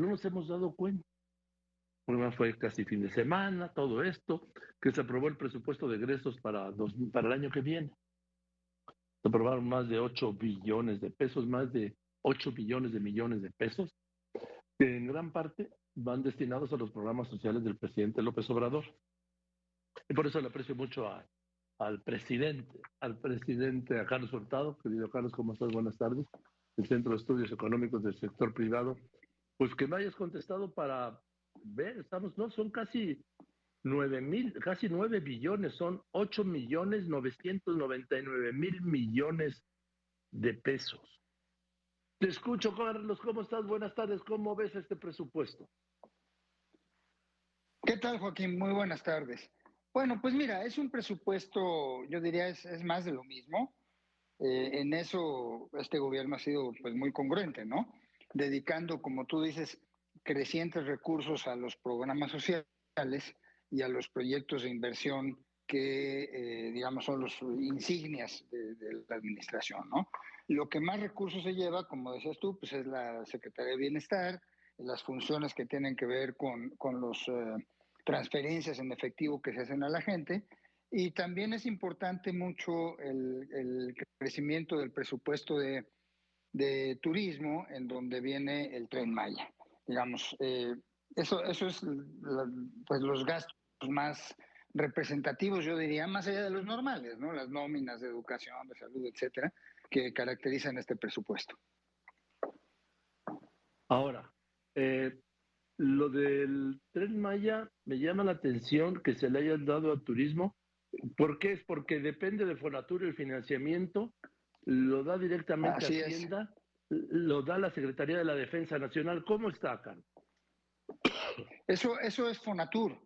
no nos hemos dado cuenta. fue casi fin de semana, todo esto, que se aprobó el presupuesto de egresos para, para el año que viene. Se aprobaron más de 8 billones de pesos, más de 8 billones de millones de pesos, que en gran parte van destinados a los programas sociales del presidente López Obrador. Y por eso le aprecio mucho al presidente, al presidente, a Carlos Hurtado, querido Carlos, ¿cómo estás? Buenas tardes, el Centro de Estudios Económicos del Sector Privado, pues que me hayas contestado para ver, estamos, no, son casi nueve mil, casi nueve billones, son ocho millones novecientos noventa y nueve mil millones de pesos. Te escucho, Carlos, ¿cómo estás? Buenas tardes, ¿cómo ves este presupuesto? ¿Qué tal, Joaquín? Muy buenas tardes. Bueno, pues mira, es un presupuesto, yo diría, es, es más de lo mismo. Eh, en eso este gobierno ha sido pues muy congruente, ¿no? Dedicando, como tú dices, crecientes recursos a los programas sociales y a los proyectos de inversión que, eh, digamos, son los insignias de, la administración, ¿no? Lo que más recursos se lleva, como decías tú, pues es la Secretaría de Bienestar, las funciones que tienen que ver con, con las eh, transferencias en efectivo que se hacen a la gente. Y también es importante mucho el, el crecimiento del presupuesto de, de, turismo, en donde viene el tren Maya. Digamos, eh, eso, eso es pues, los gastos más representativos, yo diría, más allá de los normales, ¿no? Las nóminas de educación, de salud, etcétera, que caracterizan este presupuesto. Ahora, eh, lo del tren Maya me llama la atención que se le haya dado al turismo. ¿Por qué? Es porque depende de Fonatur el financiamiento, lo da directamente a Hacienda, lo da la Secretaría de la Defensa Nacional. ¿Cómo está acá? Eso, eso es Fonatur.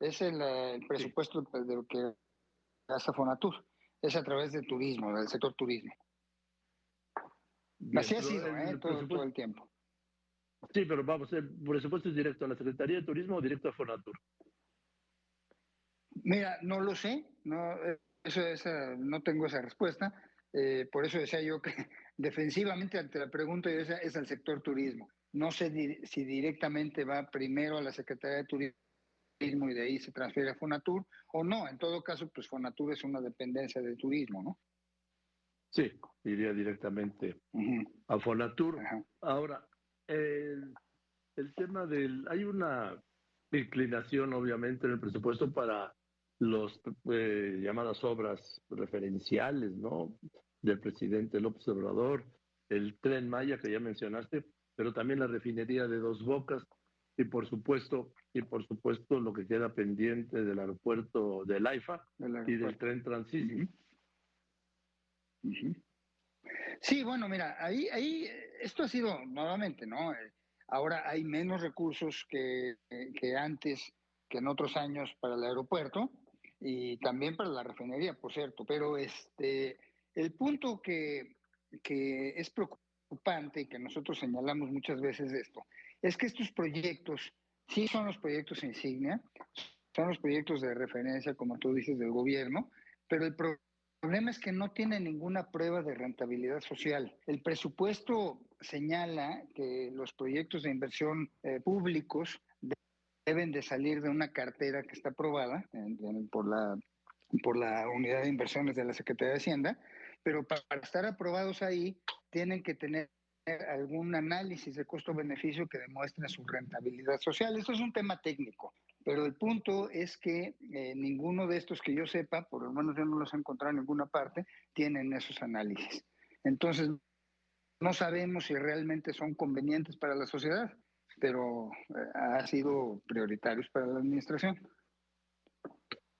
Es el, presupuesto de lo que hace Fonatur. Es a través del turismo, del sector turismo. Así ha sido, ¿eh? todo, el tiempo. Sí, pero vamos, ¿el presupuesto es directo a la Secretaría de Turismo o directo a Fonatur? Mira, no lo sé, no, eh, eso, no tengo esa respuesta. Por eso decía yo que defensivamente ante la pregunta es, es al sector turismo. No sé si directamente va primero a la Secretaría de Turismo y de ahí se transfiere a Fonatur o no. En todo caso, pues Fonatur es una dependencia de turismo, ¿no? Sí, iría directamente a Fonatur. Ahora, el, tema del... Hay una inclinación, obviamente, en el presupuesto para los eh, llamadas obras referenciales, ¿no? Del presidente López Obrador, el tren Maya que ya mencionaste, pero también la refinería de Dos Bocas y por supuesto y por supuesto lo que queda pendiente del aeropuerto del AIFA y del tren Transísmico. Sí, bueno, mira, ahí, ahí esto ha sido nuevamente, ¿no? Eh, ahora hay menos recursos que, que antes, que en otros años para el aeropuerto y también para la refinería, por cierto. Pero este, el punto que, que es preocupante y que nosotros señalamos muchas veces esto es que estos proyectos sí son los proyectos insignia, son los proyectos de referencia, como tú dices, del gobierno, pero el problema es que no tiene ninguna prueba de rentabilidad social. El presupuesto señala que los proyectos de inversión eh, públicos deben de salir de una cartera que está aprobada por, la, por la unidad de inversiones de la Secretaría de Hacienda, pero para estar aprobados ahí tienen que tener algún análisis de costo-beneficio que demuestre su rentabilidad social. Esto es un tema técnico, pero el punto es que eh, ninguno de estos que yo sepa, por lo menos yo no los he encontrado en ninguna parte, tienen esos análisis. Entonces, no sabemos si realmente son convenientes para la sociedad, pero eh, ha sido prioritarios para la administración.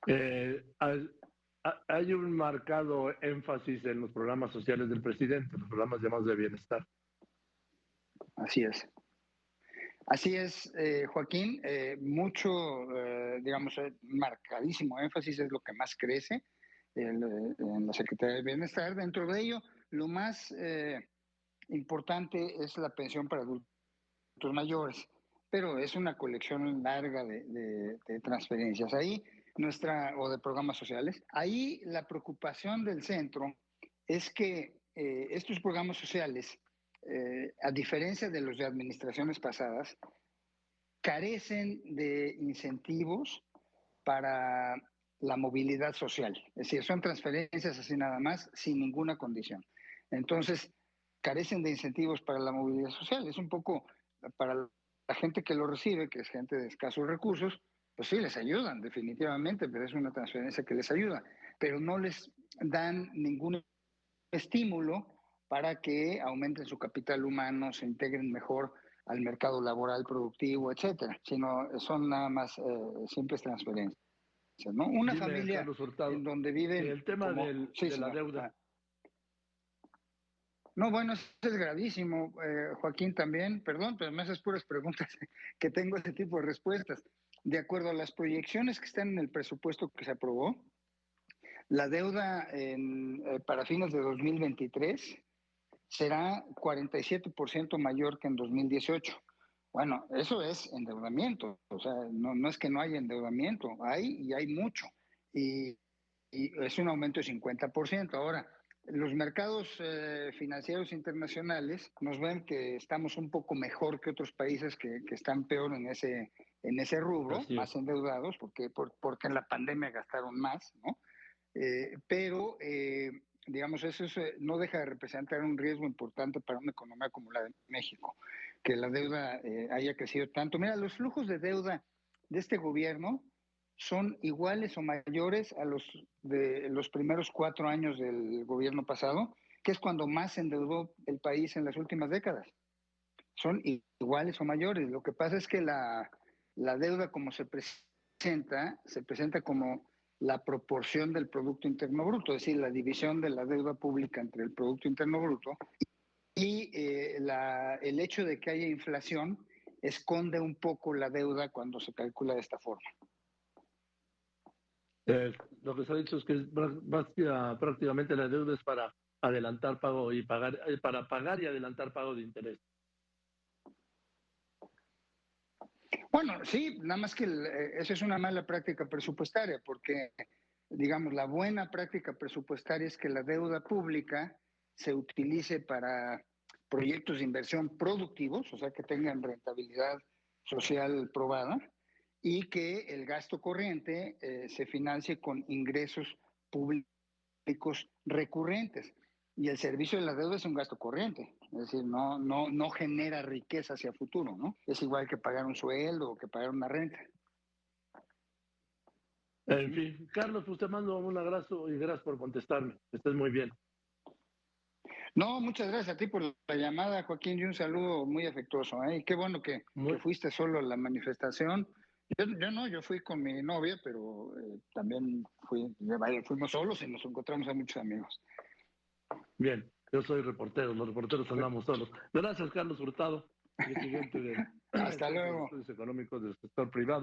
Eh, hay un marcado énfasis en los programas sociales del presidente, los programas llamados de bienestar. Así es. Así es, eh, Joaquín. Eh, mucho, digamos, marcadísimo énfasis es lo que más crece en, la Secretaría de Bienestar. Dentro de ello, lo más importante es la pensión para adultos mayores, pero es una colección larga de, transferencias. Ahí nuestra, o de programas sociales. Ahí la preocupación del centro es que estos programas sociales eh, a diferencia de los de administraciones pasadas, carecen de incentivos para la movilidad social. Es decir, son transferencias así nada más, sin ninguna condición. Entonces, carecen de incentivos para la movilidad social. Es un poco para la gente que lo recibe, que es gente de escasos recursos, pues sí, les ayudan definitivamente, pero es una transferencia que les ayuda, pero no les dan ningún estímulo para que aumenten su capital humano, se integren mejor al mercado laboral productivo, etcétera, sino son nada más eh, simples transferencias. ¿no? Una familia en donde vive el tema de la deuda. No, bueno, eso es gravísimo, eh, Joaquín también, perdón, pero me haces puras preguntas que tengo ese tipo de respuestas. De acuerdo a las proyecciones que están en el presupuesto que se aprobó, la deuda eh, para fines de 2023 será 47% mayor que en 2018. Bueno, eso es endeudamiento, o sea, no, no es que no haya endeudamiento, hay y hay mucho. Y, es un aumento de 50%. Ahora, los mercados eh, financieros internacionales nos ven que estamos un poco mejor que otros países que, que están peor en ese, en ese rubro, más endeudados, porque, porque en la pandemia gastaron más, ¿no? Eh, pero eh, digamos, eso eh, no deja de representar un riesgo importante para una economía como la de México, que la deuda eh, haya crecido tanto. Mira, los flujos de deuda de este gobierno son iguales o mayores a los de los primeros cuatro años del gobierno pasado, que es cuando más endeudó el país en las últimas décadas. Son iguales o mayores. Lo que pasa es que la, la deuda como se presenta, se presenta como la proporción del Producto Interno Bruto, es decir, la división de la deuda pública entre el Producto Interno Bruto y eh, el hecho de que haya inflación esconde un poco la deuda cuando se calcula de esta forma. Eh, lo que se ha dicho es que prácticamente la deuda es para adelantar pago y pagar, eh, para pagar y adelantar pago de interés. Bueno, sí, nada más que eh, eso es una mala práctica presupuestaria, porque, digamos, la buena práctica presupuestaria es que la deuda pública se utilice para proyectos de inversión productivos, o sea, que tengan rentabilidad social probada, y que el gasto corriente eh, se financie con ingresos públicos recurrentes. Y el servicio de la deuda es un gasto corriente, es decir, no, no, no genera riqueza hacia futuro, ¿no? Es igual que pagar un sueldo o que pagar una renta. En fin, Carlos, pues te mando un abrazo y gracias por contestarme. Estés muy bien. No, muchas gracias a ti por la llamada, Joaquín, y un saludo muy afectuoso. ¿eh? qué bueno que, fuiste solo a la manifestación. Yo, no, yo fui con mi novia, pero eh, también fui, fuimos solos y nos encontramos a muchos amigos. Bien, yo soy reportero, los reporteros andamos solos. Gracias, Carlos Hurtado, presidente de Hasta luego. estudios económicos del sector privado.